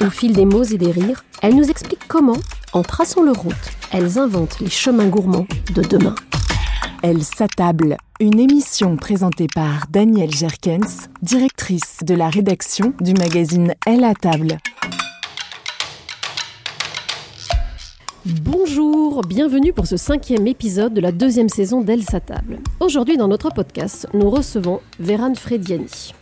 Au fil des mots et des rires, elles nous expliquent comment, en traçant leur route, elles inventent les chemins gourmands de demain. Elle s'attable. Une émission présentée par Danielle Jerkens, directrice de la rédaction du magazine Elle à table. Bonjour, bienvenue pour ce cinquième épisode de la deuxième saison d'Elle s'attable. Aujourd'hui dans notre podcast, nous recevons Véran Frediani.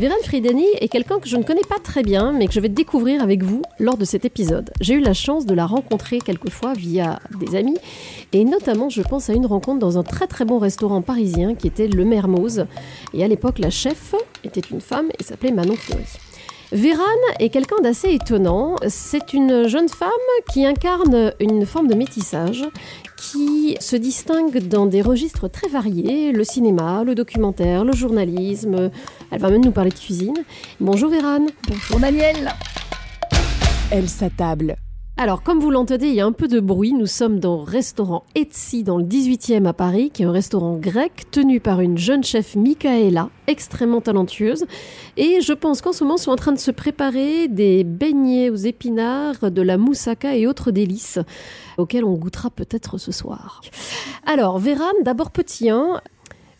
Véran Frediani est quelqu'un que je ne connais pas très bien, mais que je vais découvrir avec vous lors de cet épisode. J'ai eu la chance de la rencontrer quelquefois via des amis, et notamment je pense à une rencontre dans un très très bon restaurant parisien qui était le Mermoz. Et à l'époque, la chef était une femme et s'appelait Manon Fleury. Véran est quelqu'un d'assez étonnant. C'est une jeune femme qui incarne une forme de métissage qui se distingue dans des registres très variés, le cinéma, le documentaire, le journalisme. Elle va même nous parler de cuisine. Bonjour Véran. Bonjour Daniel. Elle s'attable. Alors, comme vous l'entendez, il y a un peu de bruit. Nous sommes dans le restaurant Etsy dans le 18e à Paris, qui est un restaurant grec tenu par une jeune chef Michaela, extrêmement talentueuse. Et je pense qu'en ce moment, sont en train de se préparer des beignets aux épinards, de la moussaka et autres délices auxquels on goûtera peut-être ce soir. Alors, Véran, d'abord petit 1,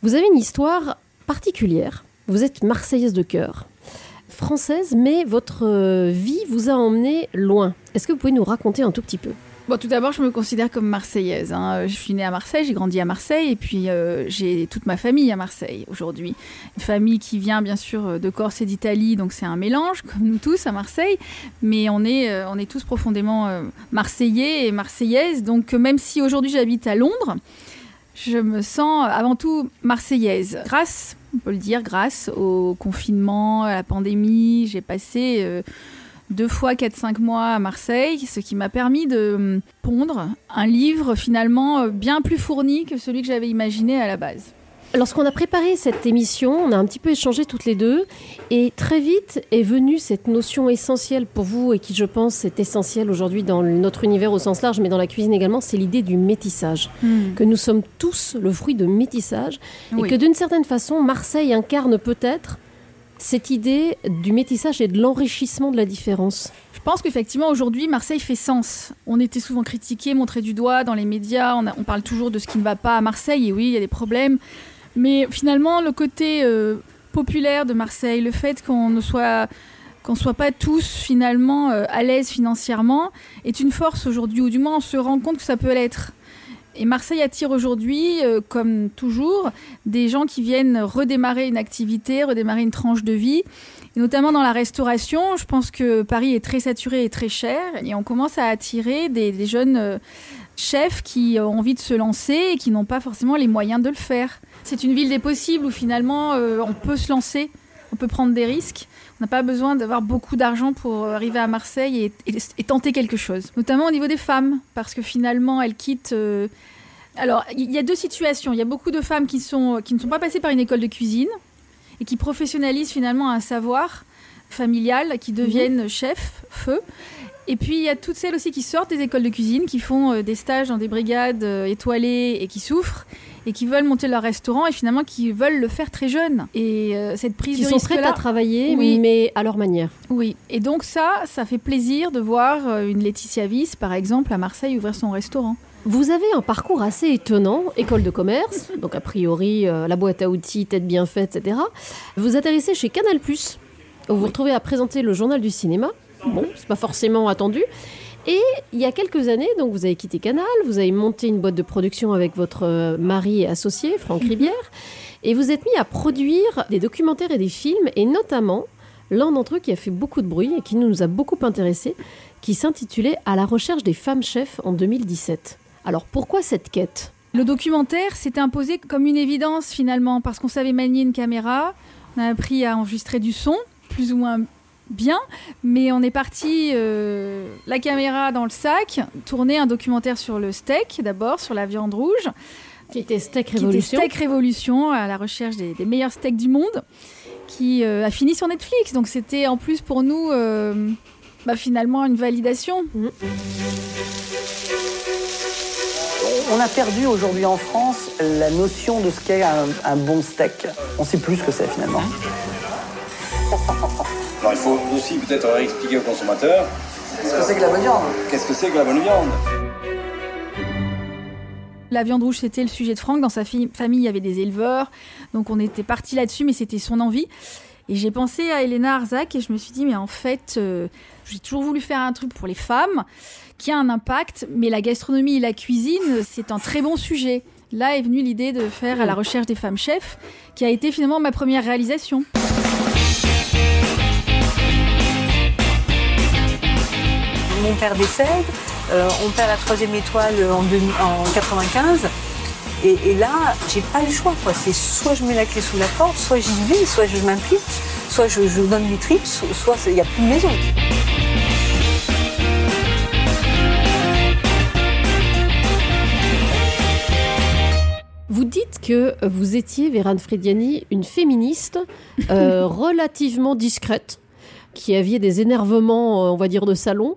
vous avez une histoire particulière. Vous êtes marseillaise de cœur française, mais votre euh, vie vous a emmené loin. Est-ce que vous pouvez nous raconter un tout petit peu? Tout d'abord, je me considère comme marseillaise. hein. Je suis née à Marseille, j'ai grandi à Marseille, et puis euh, j'ai toute ma famille à Marseille aujourd'hui. Une famille qui vient bien sûr de Corse et d'Italie, donc c'est un mélange, comme nous tous à Marseille. Mais on est, euh, on est tous profondément euh, marseillais et marseillaises. Donc euh, même si aujourd'hui j'habite à Londres, je me sens avant tout marseillaise. Grâce, on peut le dire, grâce au confinement, à la pandémie, j'ai passé euh, deux fois 4-5 mois à Marseille, ce qui m'a permis de pondre un livre finalement euh, bien plus fourni que celui que j'avais imaginé à la base. Lorsqu'on a préparé cette émission, on a un petit peu échangé toutes les deux, et très vite est venue cette notion essentielle pour vous, et qui je pense est essentielle aujourd'hui dans notre univers au sens large, mais dans la cuisine également, c'est l'idée du métissage. Que nous sommes tous le fruit de métissage, Oui. et que d'une certaine façon, Marseille incarne peut-être cette idée du métissage et de l'enrichissement de la différence Je pense qu'effectivement, aujourd'hui, Marseille fait sens. On était souvent critiqué, montré du doigt dans les médias. On, a- on parle toujours de ce qui ne va pas à Marseille. Et oui, il y a des problèmes. Mais finalement, le côté euh, populaire de Marseille, le fait qu'on ne soit qu'on soit pas tous finalement euh, à l'aise financièrement est une force aujourd'hui, ou du moins on se rend compte que ça peut l'être. Et Marseille attire aujourd'hui, euh, comme toujours, des gens qui viennent redémarrer une activité, redémarrer une tranche de vie. Et notamment dans la restauration, je pense que Paris est très saturé et très cher. Et on commence à attirer des, jeunes chefs qui ont envie de se lancer et qui n'ont pas forcément les moyens de le faire. C'est une ville des possibles où finalement euh, on peut se lancer, on peut prendre des risques. On n'a pas besoin d'avoir beaucoup d'argent pour euh, arriver à Marseille et, et- et tenter quelque chose. Notamment au niveau des femmes, parce que finalement elles quittent... euh, Alors, il y a deux situations. Il y a beaucoup de femmes qui, sont, qui ne sont pas passées par une école de cuisine et qui professionnalisent finalement un savoir familial, qui deviennent chefs, feu. Et puis il y a toutes celles aussi qui sortent des écoles de cuisine, qui font des stages dans des brigades étoilées et qui souffrent et qui veulent monter leur restaurant et finalement qui veulent le faire très jeune. Et euh, cette prise Qui de sont risque prêtes à travailler, Oui. mais à leur manière. oui, et donc ça, ça fait plaisir de voir euh, une Laetitia Viss, par exemple, à Marseille ouvrir son restaurant. Vous avez un parcours assez étonnant, école de commerce, donc a priori euh, la boîte à outils, tête bien faite, etc. Vous atterrissez chez Canal+, où vous vous retrouvez à présenter le journal du cinéma. Bon, c'est pas forcément attendu. Et il y a quelques années, donc vous avez quitté Canal, vous avez monté une boîte de production avec votre euh, mari et associé, Franck Ribière, et vous êtes mis à produire des documentaires et des films, et notamment l'un d'entre eux qui a fait beaucoup de bruit et qui nous a beaucoup intéressés, qui s'intitulait À la recherche des femmes chefs en 2017. Alors pourquoi cette quête? Le documentaire s'est imposé comme une évidence finalement, parce qu'on savait manier une caméra, on a appris à enregistrer du son, plus ou moins bien, mais on est parti euh, la caméra dans le sac, tourner un documentaire sur le steak d'abord, sur la viande rouge, Qui était Steak qui était Révolution. Steak Révolution, à la recherche des, des meilleurs steaks du monde, qui euh, a fini sur Netflix. Donc c'était en plus pour nous euh, bah, finalement une validation. On a perdu aujourd'hui en France la notion de ce qu'est un, un bon steak. On sait plus ce que c'est finalement. Alors il faut aussi peut-être expliquer aux consommateurs Qu'est-ce que c'est que la bonne viande? qu'est-ce que c'est que la bonne viande? La viande rouge, c'était le sujet de Franck. Dans sa fi- famille, il y avait des éleveurs. Donc on était parti là-dessus, mais c'était son envie. Et j'ai pensé à Elena Arzac et je me suis dit, mais en fait, euh, j'ai toujours voulu faire un truc pour les femmes qui a un impact, mais la gastronomie et la cuisine, c'est un très bon sujet. Là est venue l'idée de faire à la recherche des femmes chefs, qui a été finalement ma première réalisation. Mon père décède, euh, on perd la troisième étoile en, 2000 en 95. Et, et là, j'ai pas le choix. quoi. C'est soit je mets la clé sous la porte, soit j'y vais, soit je m'implique, soit je, je donne mes tripes, so- soit il n'y a plus de maison. Vous dites que vous étiez, Vérane Frediani, une féministe euh, relativement discrète, qui aviez des énervements, euh, on va dire, de salon,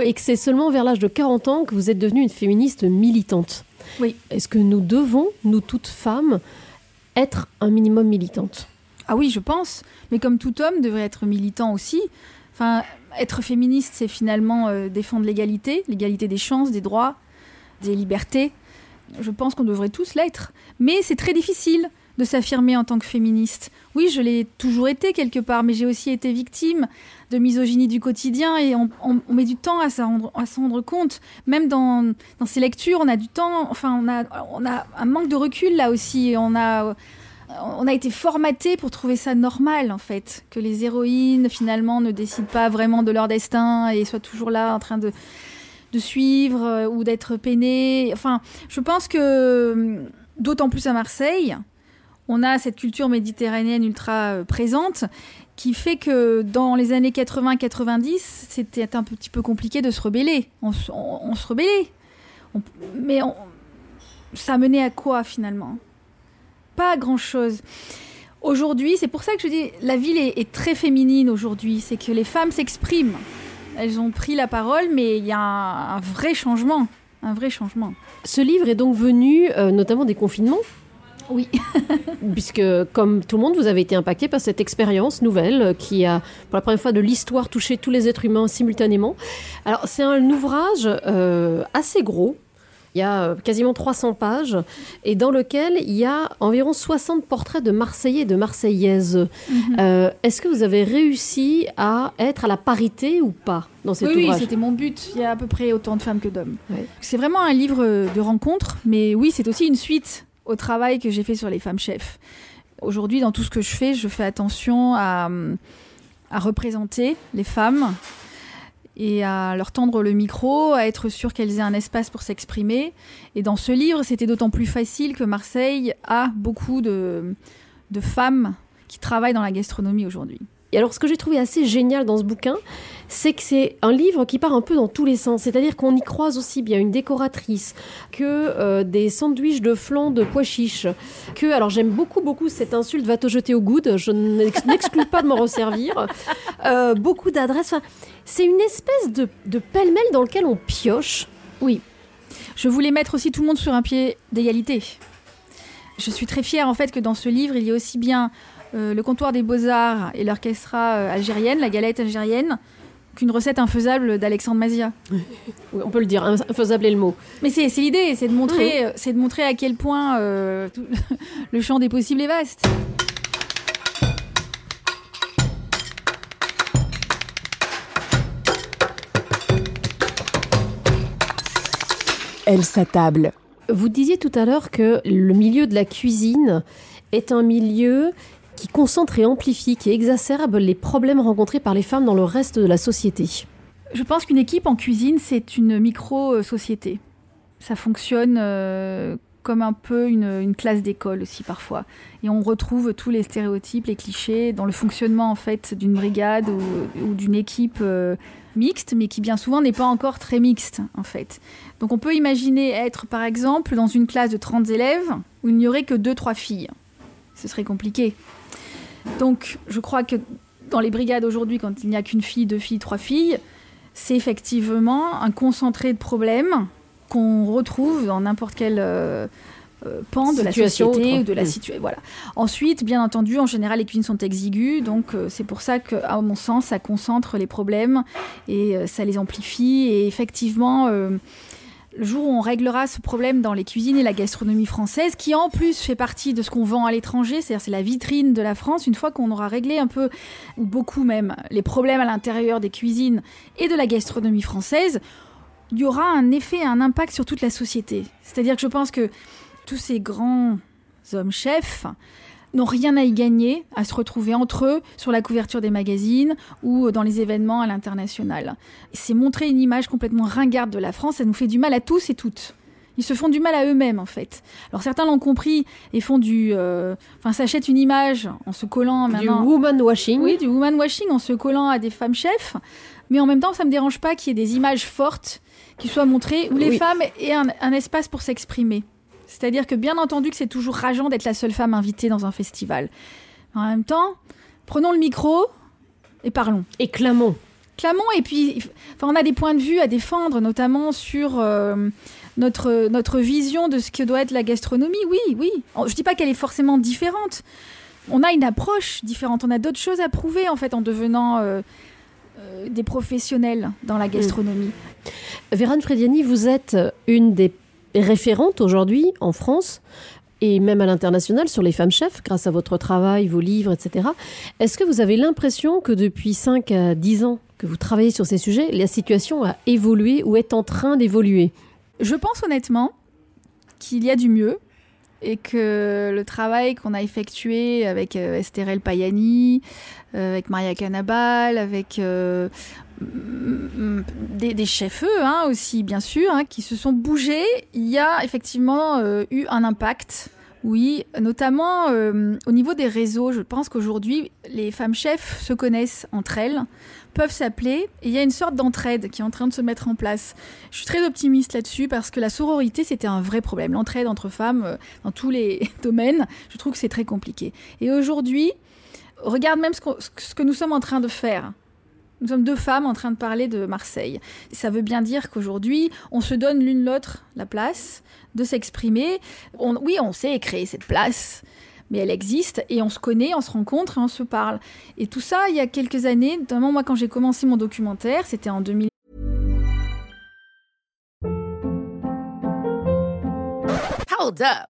et que c'est seulement vers l'âge de 40 ans que vous êtes devenue une féministe militante. Oui. Est-ce que nous devons, nous toutes femmes, être un minimum militantes? Ah oui, je pense. Mais comme tout homme devrait être militant aussi. Enfin, être féministe, c'est finalement euh, défendre l'égalité, l'égalité des chances, des droits, des libertés. Je pense qu'on devrait tous l'être. Mais c'est très difficile de s'affirmer en tant que féministe. Oui, je l'ai toujours été quelque part, mais j'ai aussi été victime de misogynie du quotidien et on, met du temps à s'en rendre, compte. Même dans, ces lectures, on a du temps, enfin, on a, un manque de recul là aussi. On a, été formaté pour trouver ça normal en fait, que les héroïnes finalement ne décident pas vraiment de leur destin et soient toujours là en train de, suivre euh, ou d'être peinées. Enfin, je pense que d'autant plus à Marseille, on a cette culture méditerranéenne ultra euh, présente qui fait que dans les années 80-90, c'était un petit peu compliqué de se rebeller. On, se- rebellait. Mais ça menait à quoi finalement? Pas grand-chose. Aujourd'hui, c'est pour ça que je dis, la ville est, très féminine aujourd'hui. C'est que les femmes s'expriment. Elles ont pris la parole, mais il y a un, un vrai changement. Un vrai changement. Ce livre est donc venu euh, notamment des confinements? Oui. Puisque, comme tout le monde, vous avez été impacté par cette expérience nouvelle euh, qui a, pour la première fois de l'histoire, touché tous les êtres humains simultanément. Alors, c'est un ouvrage euh, assez gros. Il y a euh, quasiment 300 pages et dans lequel il y a environ 60 portraits de Marseillais et de Marseillaises. Mhm. Euh, Est-ce que vous avez réussi à être à la parité ou pas dans cet oui, oui, ouvrage c'était mon but. Il y a à peu près autant de femmes que d'hommes. C'est vraiment un livre de rencontre, mais oui, c'est aussi une suite au travail que j'ai fait sur les femmes chefs. Aujourd'hui, dans tout ce que je fais, je fais attention à, représenter les femmes et à leur tendre le micro, à être sûr qu'elles aient un espace pour s'exprimer. Et dans ce livre, c'était d'autant plus facile que Marseille a beaucoup de femmes qui travaillent dans la gastronomie aujourd'hui. Et alors, ce que j'ai trouvé assez génial dans ce bouquin, c'est que c'est un livre qui part un peu dans tous les sens. C'est-à-dire qu'on y croise aussi bien une décoratrice que euh, des sandwichs de flan de pois chiches. Que, alors j'aime beaucoup, beaucoup cette insulte va te jeter au coude. Je n'ex- n'exclus pas de m'en resservir. Euh, beaucoup d'adresses. Enfin, c'est une espèce de, de pêle-mêle dans lequel on pioche. Oui. Je voulais mettre aussi tout le monde sur un pied d'égalité. Je suis très fière en fait que dans ce livre, il y a aussi bien le comptoir des beaux-arts et l'orchestra euh, algérienne, la galette algérienne, qu'une recette infaisable d'Alexandre Mazia. Oui, on peut le dire, infaisable est le mot. Mais c'est l'idée, c'est de, montrer, euh, c'est de montrer à quel point euh, tout- le champ des possibles est vaste. Elle s'attable. Vous disiez tout à l'heure que le milieu de la cuisine est un milieu qui concentre et amplifie, qui exacerbe les problèmes rencontrés par les femmes dans le reste de la société. Je pense qu'une équipe en cuisine, c'est une micro-société. Ça fonctionne euh, comme un peu une, classe d'école aussi parfois. Et on retrouve tous les stéréotypes, les clichés dans le fonctionnement en fait d'une brigade ou, ou d'une équipe euh, mixte, mais qui bien souvent n'est pas encore très mixte en fait. Donc on peut imaginer être par exemple dans une classe de 30 élèves où il n'y aurait que 2-3 filles. Ce serait compliqué. Donc je crois que dans les brigades aujourd'hui, quand il n'y a qu'une fille, deux filles, trois filles, c'est effectivement un concentré de problèmes qu'on retrouve dans n'importe quel euh, euh, pan de Situation la société ou de la Mm. situation. Voilà. Ensuite, bien entendu, en général, les cuisines sont exiguës, donc euh, c'est pour ça que, à mon sens, ça concentre les problèmes et euh, ça les amplifie. Et effectivement, le jour où on réglera ce problème dans les cuisines et la gastronomie française, qui en plus fait partie de ce qu'on vend à l'étranger, c'est-à-dire c'est la vitrine de la France, une fois qu'on aura réglé un peu, ou beaucoup même, les problèmes à l'intérieur des cuisines et de la gastronomie française, il y aura un effet, un impact sur toute la société. C'est-à-dire que je pense que tous ces grands hommes chefs n'ont rien à y gagner à se retrouver entre eux sur la couverture des magazines ou dans les événements à l'international. C'est montrer une image complètement ringarde de la France, ça nous fait du mal à tous et toutes. Ils se font du mal à eux-mêmes en fait. Alors certains l'ont compris et font du, euh, enfin s'achètent une image en se collant Du maintenant. woman washing. Oui, du woman washing en se collant à des femmes chefs. Mais en même temps, ça me dérange pas qu'il y ait des images fortes qui soient montrées où les femmes aient un, un espace pour s'exprimer. C'est-à-dire que bien entendu que c'est toujours rageant d'être la seule femme invitée dans un festival. En même temps, prenons le micro et parlons. Et clamons. Clamons et puis, enfin, on a des points de vue à défendre, notamment sur euh, notre, notre vision de ce que doit être la gastronomie. Oui, oui. Je dis pas qu'elle est forcément différente. On a une approche différente. On a d'autres choses à prouver en fait en devenant euh, euh, des professionnels dans la gastronomie. Vérane Frediani, vous êtes une des référentes aujourd'hui en France et même à l'international sur les femmes chefs grâce à votre travail, vos livres, etc. Est-ce que vous avez l'impression que depuis 5 à 10 ans que vous travaillez sur ces sujets, la situation a évolué ou est en train d'évoluer? Je pense honnêtement qu'il y a du mieux et que le travail qu'on a effectué avec euh, Estherelle Payani, euh, avec Maria Canabal, avec euh, des, chefs hein, aussi bien sûr, hein, qui se sont bougés, il y a effectivement euh, eu un impact. Oui, notamment euh, au niveau des réseaux, je pense qu'aujourd'hui, les femmes chefs se connaissent entre elles, peuvent s'appeler, et il y a une sorte d'entraide qui est en train de se mettre en place. Je suis très optimiste là-dessus parce que la sororité, c'était un vrai problème. L'entraide entre femmes euh, dans tous les domaines, je trouve que c'est très compliqué. Et aujourd'hui, regarde même ce, que nous sommes en train de faire. Nous sommes deux femmes en train de parler de Marseille. Ça veut bien dire qu'aujourd'hui, on se donne l'une l'autre la place de s'exprimer. Oui, on sait créer cette place, mais elle existe et on se connaît, on se rencontre et on se parle. Et tout ça, il y a quelques années, notamment moi quand j'ai commencé mon documentaire, c'était en 2000. Hold up.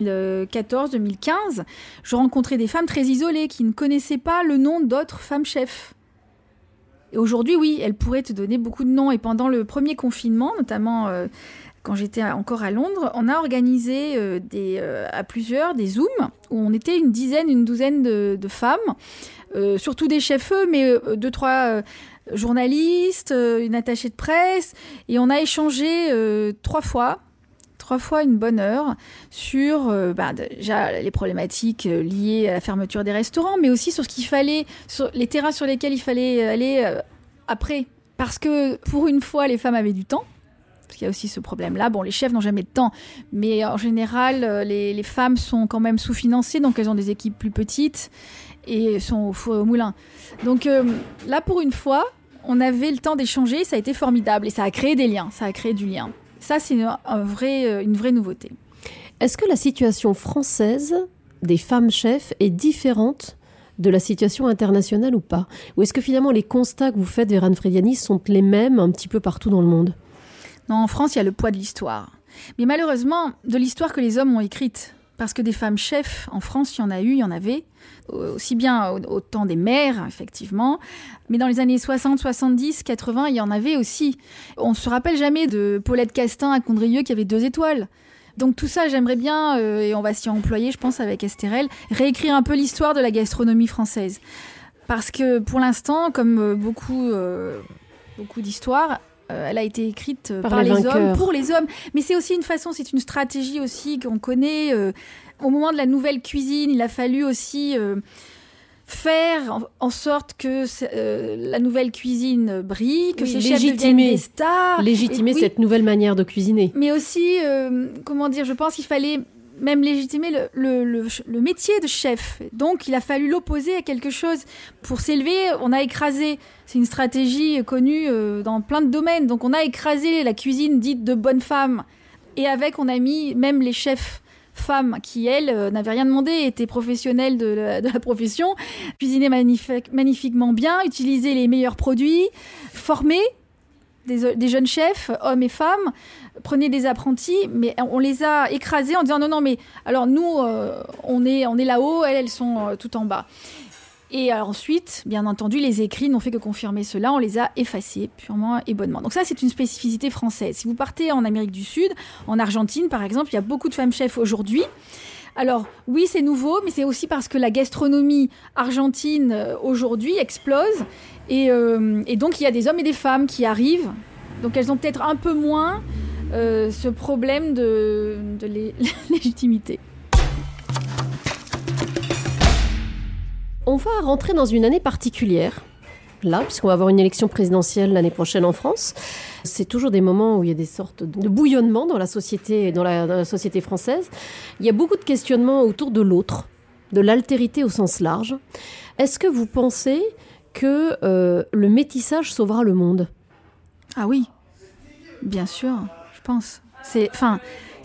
2014-2015, je rencontrais des femmes très isolées qui ne connaissaient pas le nom d'autres femmes chefs. Et aujourd'hui, oui, elles pourraient te donner beaucoup de noms. Et pendant le premier confinement, notamment euh, quand j'étais encore à Londres, on a organisé euh, euh, à plusieurs des Zooms où on était une dizaine, une douzaine de, femmes, euh, surtout des chefs, mais euh, deux, trois euh, journalistes, euh, une attachée de presse. Et on a échangé euh, trois fois trois fois une bonne heure sur euh, bah, déjà les problématiques euh, liées à la fermeture des restaurants, mais aussi sur ce qu'il fallait, sur les terrains sur lesquels il fallait aller euh, après. Parce que pour une fois, les femmes avaient du temps. Parce qu'il y a aussi ce problème-là. Bon, les chefs n'ont jamais de temps, mais en général, les, femmes sont quand même sous-financées, donc elles ont des équipes plus petites et sont au four et au moulin. Donc là, pour une fois, on avait le temps d'échanger, ça a été formidable et ça a créé des liens, ça a créé du lien. Ça, c'est une, un vrai, euh, une vraie nouveauté. Est-ce que la situation française des femmes chefs est différente de la situation internationale ou pas? Ou est-ce que finalement les constats que vous faites, Véran Frediani, sont les mêmes un petit peu partout dans le monde? Non, en France, il y a le poids de l'histoire. Mais malheureusement, de l'histoire que les hommes ont écrite. Parce que des femmes chefs, en France, il y en a eu, il y en avait, aussi bien au, temps des mères, effectivement, mais dans les années 60, 70, 80, il y en avait aussi. On se rappelle jamais de Paulette Castin à Condrieu qui avait deux étoiles. Donc tout ça, j'aimerais bien, euh, et on va s'y employer, je pense, avec Estérel, réécrire un peu l'histoire de la gastronomie française. Parce que pour l'instant, comme euh, beaucoup, euh, beaucoup d'histoires, elle a été écrite euh, Par par, les les, hommes, pour les hommes. Mais c'est aussi une façon, c'est une stratégie aussi qu'on connaît. euh, au moment de la nouvelle cuisine, il a fallu aussi euh, faire en, sorte que euh, la nouvelle cuisine brille, que Oui, ces chefs deviennent légitimer- des stars. Légitimer Et oui, cette nouvelle manière de cuisiner. mais aussi, euh, comment dire, je pense qu'il fallait même légitimer le, métier de chef. Donc, il a fallu l'opposer à quelque chose. Pour s'élever, on a écrasé. C'est une stratégie connue euh, dans plein de domaines. Donc, on a écrasé la cuisine dite de bonne femme. Et avec, on a mis même les chefs femmes qui, elles, euh, n'avaient rien demandé, étaient professionnelles de la, profession, cuisinaient magnifique- magnifiquement bien, utilisaient les meilleurs produits, formaient des, des jeunes chefs, hommes et femmes, prenaient des apprentis, mais on les a écrasés en disant non, non, mais alors nous, euh, on est, on est là-haut, elles, elles sont euh, tout en bas. Et ensuite, bien entendu, les écrits n'ont fait que confirmer cela, on les a effacés purement et bonnement. Donc ça, c'est une spécificité française. Si vous partez en Amérique du Sud, en Argentine par exemple, il y a beaucoup de femmes chefs aujourd'hui. Alors oui, c'est nouveau, mais c'est aussi parce que la gastronomie argentine euh, aujourd'hui explose. Et, euh, et donc il y a des hommes et des femmes qui arrivent. Donc elles ont peut-être un peu moins euh, ce problème de, de lé- légitimité. On va rentrer dans une année particulière, là, puisqu'on va avoir une élection présidentielle l'année prochaine en France. C'est toujours des moments où il y a des sortes de bouillonnement dans la société, dans la, société française. Il y a beaucoup de questionnements autour de l'autre, de l'altérité au sens large. Est-ce que vous pensez que euh, le métissage sauvera le monde? Ah oui, bien sûr, je pense. C'est, enfin,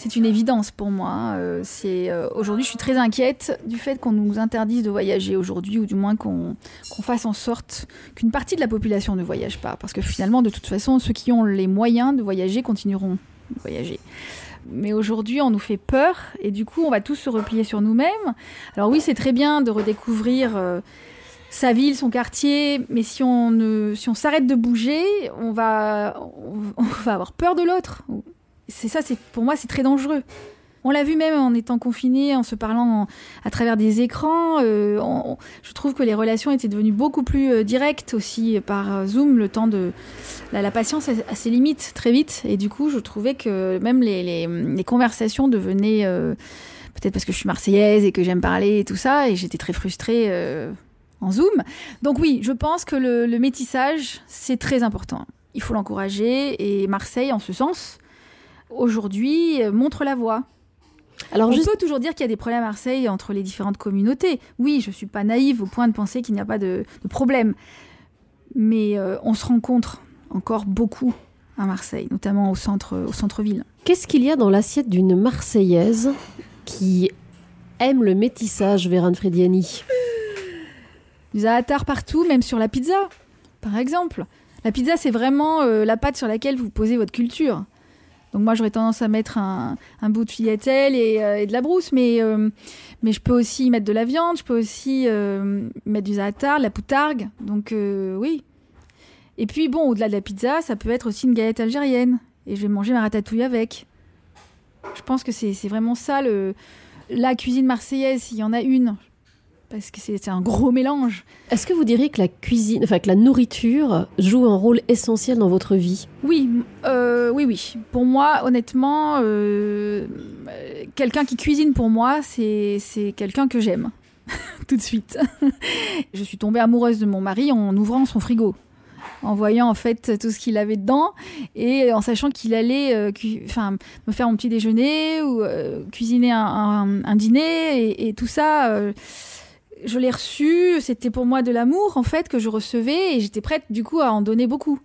c'est une évidence pour moi. hein. Euh, euh, aujourd'hui, je suis très inquiète du fait qu'on nous interdise de voyager aujourd'hui, ou du moins qu'on fasse en sorte qu'une partie de la population ne voyage pas, parce que finalement, de toute façon, ceux qui ont les moyens de voyager continueront de voyager. Mais aujourd'hui, on nous fait peur et du coup, on va tous se replier sur nous-mêmes. Alors oui, c'est très bien de redécouvrir euh, sa ville, son quartier, mais si on ne, si s'arrête de bouger, on va, on va avoir peur de l'autre. C'est ça, c'est pour moi, c'est très dangereux. On l'a vu même en étant confinés, en se parlant à travers des écrans. euh, je trouve que les relations étaient devenues beaucoup plus euh, directes aussi par euh, Zoom. Le temps de la, patience a, ses limites très vite, et du coup, je trouvais que même les, conversations devenaient peut-être parce que je suis marseillaise et que j'aime parler et tout ça, et j'étais très frustrée. en Zoom. Donc oui, je pense que le métissage, c'est très important. Il faut l'encourager et Marseille, en ce sens, aujourd'hui, euh, montre la voie. Alors on juste- peut toujours dire qu'il y a des problèmes à Marseille entre les différentes communautés. Oui, je suis pas naïve au point de penser qu'il n'y a pas de, de problème. Mais euh, on se rencontre encore beaucoup à Marseille, notamment au centre, au centre-ville. Qu'est-ce qu'il y a dans l'assiette d'une Marseillaise qui aime le métissage, Vérane Frediani? Du za'atar partout, même sur la pizza, par exemple. La pizza, c'est vraiment euh, la pâte sur laquelle vous posez votre culture. Donc moi, j'aurais tendance à mettre un, un bout de filetelle et, euh, et de la brousse, mais, euh, mais je peux aussi mettre de la viande, je peux aussi euh, mettre du za'atar, la poutargue. Donc oui. Et puis bon, au-delà de la pizza, ça peut être aussi une galette algérienne. Et je vais manger ma ratatouille avec. Je pense que c'est vraiment ça, le, la cuisine marseillaise, s'il y en a une. Parce que c'est un gros mélange. Est-ce que vous diriez que la cuisine, enfin que la nourriture joue un rôle essentiel dans votre vie? Oui, euh, oui, oui. Pour moi, honnêtement, euh, quelqu'un qui cuisine pour moi, c'est c'est quelqu'un que j'aime. Tout de suite. je suis tombée amoureuse de mon mari en ouvrant son frigo. En voyant en fait tout ce qu'il avait dedans et en sachant qu'il allait euh, enfin, me faire mon petit déjeuner ou euh, cuisiner un, un- un dîner et, et tout ça. euh, je l'ai reçu, c'était pour moi de l'amour en fait que je recevais et j'étais prête du coup à en donner beaucoup.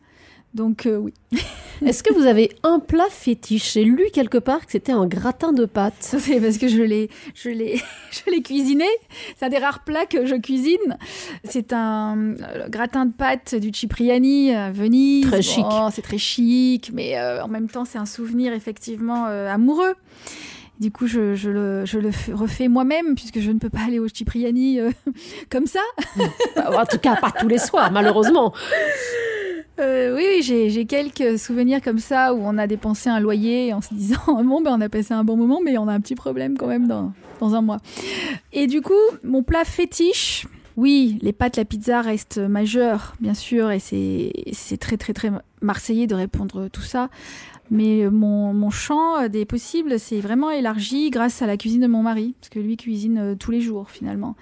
Donc euh, oui. Est-ce que vous avez un plat fétiche? J'ai lu quelque part que c'était un gratin de pâtes. C'est parce que je l'ai, je l'ai, je l'ai cuisiné. C'est un des rares plats que je cuisine. C'est un euh, gratin de pâtes du Cipriani à Venise. Très chic. c'est très chic, mais euh, en même temps, c'est un souvenir effectivement euh, amoureux. Du coup, je, je le, je le f- refais moi-même puisque je ne peux pas aller au Cipriani euh, comme ça. en tout cas, pas tous les soirs, malheureusement. Euh, oui, oui, j'ai quelques souvenirs comme ça où on a dépensé un loyer en se disant bon ben on a passé un bon moment mais on a un petit problème quand même dans, dans un mois. Et du coup, mon plat fétiche, oui, les pâtes, la pizza restent majeures bien sûr et c'est c'est très très très marseillais de répondre tout ça. Mais mon, mon champ des possibles s'est vraiment élargi grâce à la cuisine de mon mari, parce que lui cuisine euh, tous les jours finalement.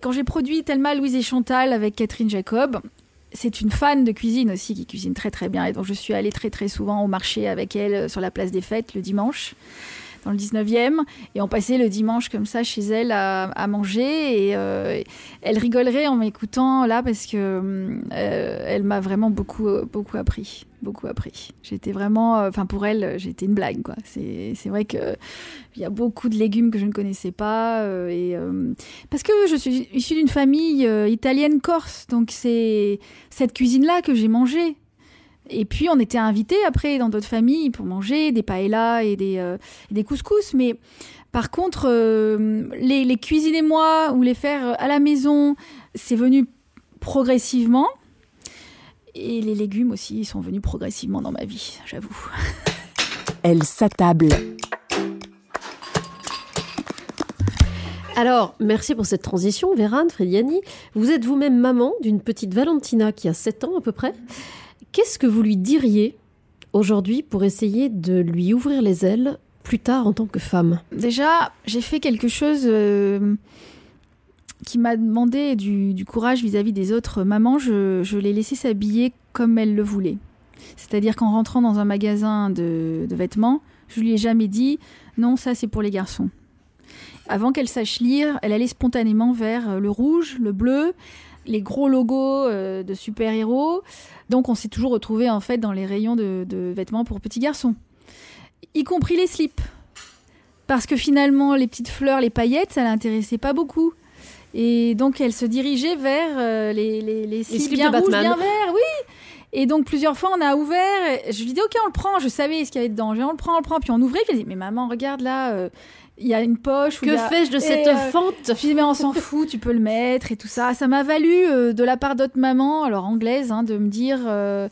Quand j'ai produit Thelma, Louise et Chantal avec Catherine Jacob, c'est une fan de cuisine aussi qui cuisine très très bien et donc je suis allée très très souvent au marché avec elle euh, sur la place des fêtes le dimanche dans le 19e et on passait le dimanche comme ça chez elle à, manger. Et euh, elle rigolerait en m'écoutant là parce que euh, elle m'a vraiment beaucoup euh, beaucoup appris. Beaucoup appris. J'étais vraiment enfin pour elle j'étais une blague quoi. C'est vrai que il y a beaucoup de légumes que je ne connaissais pas et parce que je suis issue d'une famille italienne corse. Donc c'est cette cuisine là que j'ai mangée et puis on était invités après dans d'autres familles pour manger des paellas et des, euh, et des couscous. Mais par contre, euh, les, les cuisiner moi ou les faire à la maison, c'est venu progressivement. Et les légumes aussi sont venus progressivement dans ma vie, j'avoue. Elle s'attable. Alors, merci pour cette transition, Vérane, Frediani. Vous êtes vous-même maman d'une petite Valentina qui a 7 ans à peu près. Qu'est-ce que vous lui diriez aujourd'hui pour essayer de lui ouvrir les ailes plus tard en tant que femme? Déjà, j'ai fait quelque chose euh, qui m'a demandé du, courage vis-à-vis des autres mamans. Je, l'ai laissé s'habiller comme elle le voulait. C'est-à-dire qu'en rentrant dans un magasin de, de vêtements, je lui ai jamais dit non, ça c'est pour les garçons. Avant qu'elle sache lire, elle allait spontanément vers le rouge, le bleu, les gros logos euh, de super-héros. Donc on s'est toujours retrouvé en fait dans les rayons de, de vêtements pour petits garçons, y compris les slips. Parce que finalement, les petites fleurs, les paillettes, ça l'intéressait pas beaucoup. Et donc elle se dirigeait vers euh, les, les, les slips, slips bien rouges, bien verts, oui. Et donc plusieurs fois on a ouvert, je lui dis ok on le prend, je savais ce qu'il y avait dedans, Je dis, on le prend, on le prend, puis on ouvrait, puis elle dit mais maman regarde là, euh, il y a une poche. où Que a- fais-je de Et, cette euh, fente Je dis mais on s'en fout, tu peux le mettre et tout ça. Ça m'a valu euh, de la part d'autres mamans, alors anglaises, hein, de me dire euh,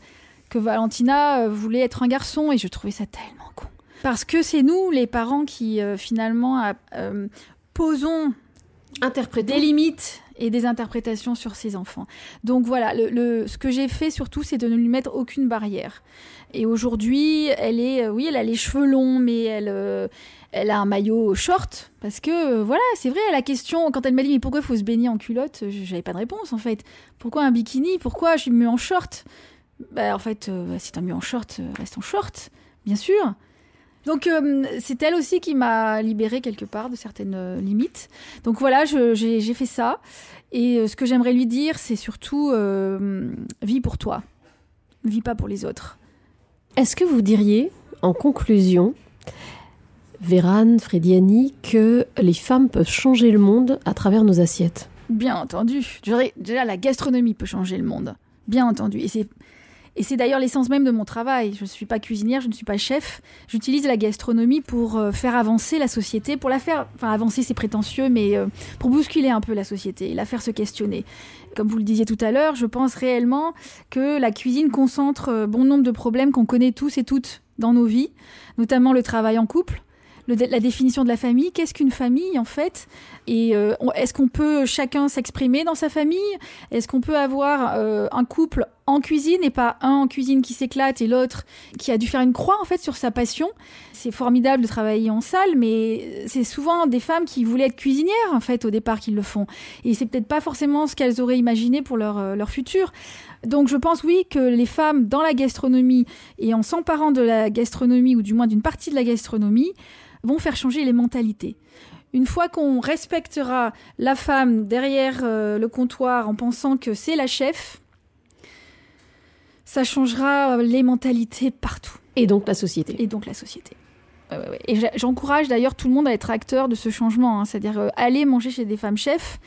que Valentina voulait être un garçon et je trouvais ça tellement con. Parce que c'est nous, les parents, qui finalement posons des limites et des interprétations sur ces enfants. Donc voilà, le, le- ce que j'ai fait surtout, c'est de ne lui mettre aucune barrière. Et aujourd'hui, elle est, oui, elle a les cheveux longs, mais elle, euh, elle a un maillot short. Parce que, euh, voilà, c'est vrai, la question, quand elle m'a dit, mais pourquoi faut se baigner en culotte J'avais pas de réponse, en fait. Pourquoi un bikini? Pourquoi je me mets en short? Bah, En fait, euh, si t'as mis en short, euh, reste en short, bien sûr. Donc euh, c'est elle aussi qui m'a libérée quelque part de certaines limites. Donc voilà, j'ai fait ça. Et ce que j'aimerais lui dire, c'est surtout vis pour toi, vis pas pour les autres. Est-ce que vous diriez, en conclusion, Véran, Frediani, que les femmes peuvent changer le monde à travers nos assiettes Bien entendu. Déjà, la gastronomie peut changer le monde. Bien entendu. Et c'est d'ailleurs l'essence même de mon travail. Je ne suis pas cuisinière, je ne suis pas chef. J'utilise la gastronomie pour euh, faire avancer la société, pour la faire, enfin avancer c'est prétentieux, mais euh, pour bousculer un peu la société la faire se questionner. Comme vous le disiez tout à l'heure, je pense réellement que la cuisine concentre euh, bon nombre de problèmes qu'on connaît tous et toutes dans nos vies, notamment le travail en couple, le la définition de la famille. Qu'est-ce qu'une famille en fait? Et euh, est-ce qu'on peut chacun s'exprimer dans sa famille? Est-ce qu'on peut avoir euh, un couple en cuisine et pas un en cuisine qui s'éclate et l'autre qui a dû faire une croix en fait sur sa passion? C'est formidable de travailler en salle, mais c'est souvent des femmes qui voulaient être cuisinières en fait au départ qui le font. Et c'est peut-être pas forcément ce qu'elles auraient imaginé pour leur, euh, leur futur. Donc je pense oui que les femmes dans la gastronomie et en s'emparant de la gastronomie ou du moins d'une partie de la gastronomie vont faire changer les mentalités. Une fois qu'on respectera la femme derrière euh, le comptoir en pensant que c'est la chef, ça changera les mentalités partout. Et donc la société. Et donc la société. Ouais, ouais, ouais. Et j'encourage d'ailleurs tout le monde à être acteur de ce changement, hein. c'est-à-dire euh, allez manger chez des femmes chefs,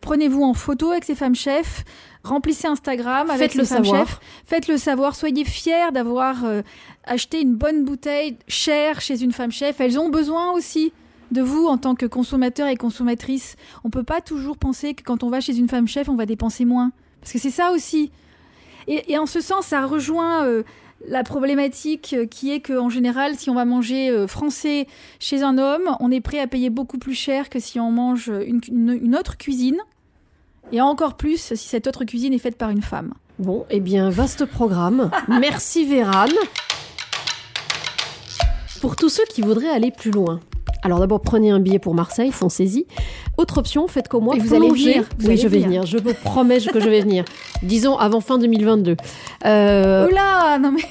prenez-vous en photo avec ces femmes chefs, remplissez Instagram avec ces femmes savoir. chefs, faites-le savoir, soyez fiers d'avoir euh, acheté une bonne bouteille chère chez une femme chef. Elles ont besoin aussi de vous en tant que consommateur et consommatrice. On peut pas toujours penser que quand on va chez une femme chef, on va dépenser moins, parce que c'est ça aussi. Et, et en ce sens, ça rejoint euh, la problématique euh, qui est qu'en général, si on va manger euh, français chez un homme, on est prêt à payer beaucoup plus cher que si on mange une, une- une autre cuisine. Et encore plus si cette autre cuisine est faite par une femme. Bon, eh bien, vaste programme. Merci Véran. Pour tous ceux qui voudraient aller plus loin. Alors d'abord, prenez un billet pour Marseille, foncez-y. Autre option, faites comme moi. Et vous allez venir, vous Oui, allez je vais venir. venir. Je vous promets que je vais venir. Disons avant fin 2022. Euh, Oula, non mais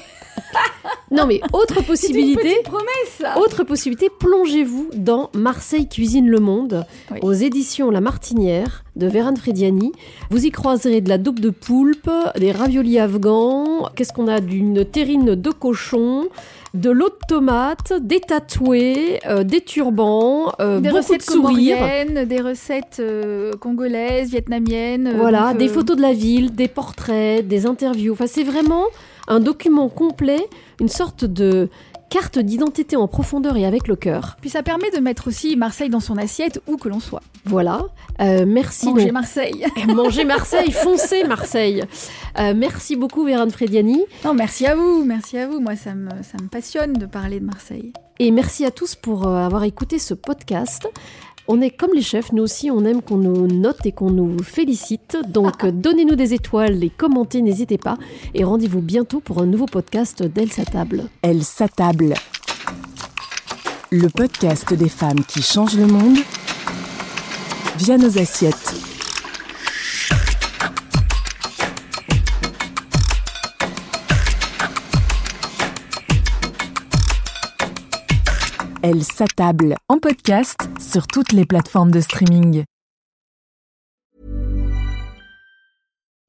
non mais autre possibilité. petite promesse. Autre possibilité, plongez-vous dans Marseille Cuisine le Monde aux éditions La Martinière de Véran Frediani. Vous y croiserez de la double de poulpe, des raviolis afghans, qu'est-ce qu'on a d'une terrine de cochon, de l'eau de tomate, des tatoués, euh, des turbans, euh, des beaucoup recettes de sourires. des recettes euh, congolaises, vietnamiennes. euh, Voilà, donc, des photos de la ville, des portraits, des interviews. Enfin, c'est vraiment un document complet, une sorte de carte d'identité en profondeur et avec le cœur. Puis ça permet de mettre aussi Marseille dans son assiette où que l'on soit. Voilà. Euh, merci. Manger donc. Marseille. Manger Marseille, foncez Marseille. Euh, merci beaucoup Véran Frediani. Non, merci à vous, merci à vous. Moi, ça me, ça me passionne de parler de Marseille. Et merci à tous pour euh, avoir écouté ce podcast. On est comme les chefs, nous aussi on aime qu'on nous note et qu'on nous félicite. Donc donnez-nous des étoiles et commentez, n'hésitez pas. Et rendez-vous bientôt pour un nouveau podcast d'Elle sa table. Elle s'attable. Le podcast des femmes qui changent le monde via nos assiettes. Elle s'attable en podcast sur toutes les plateformes de streaming.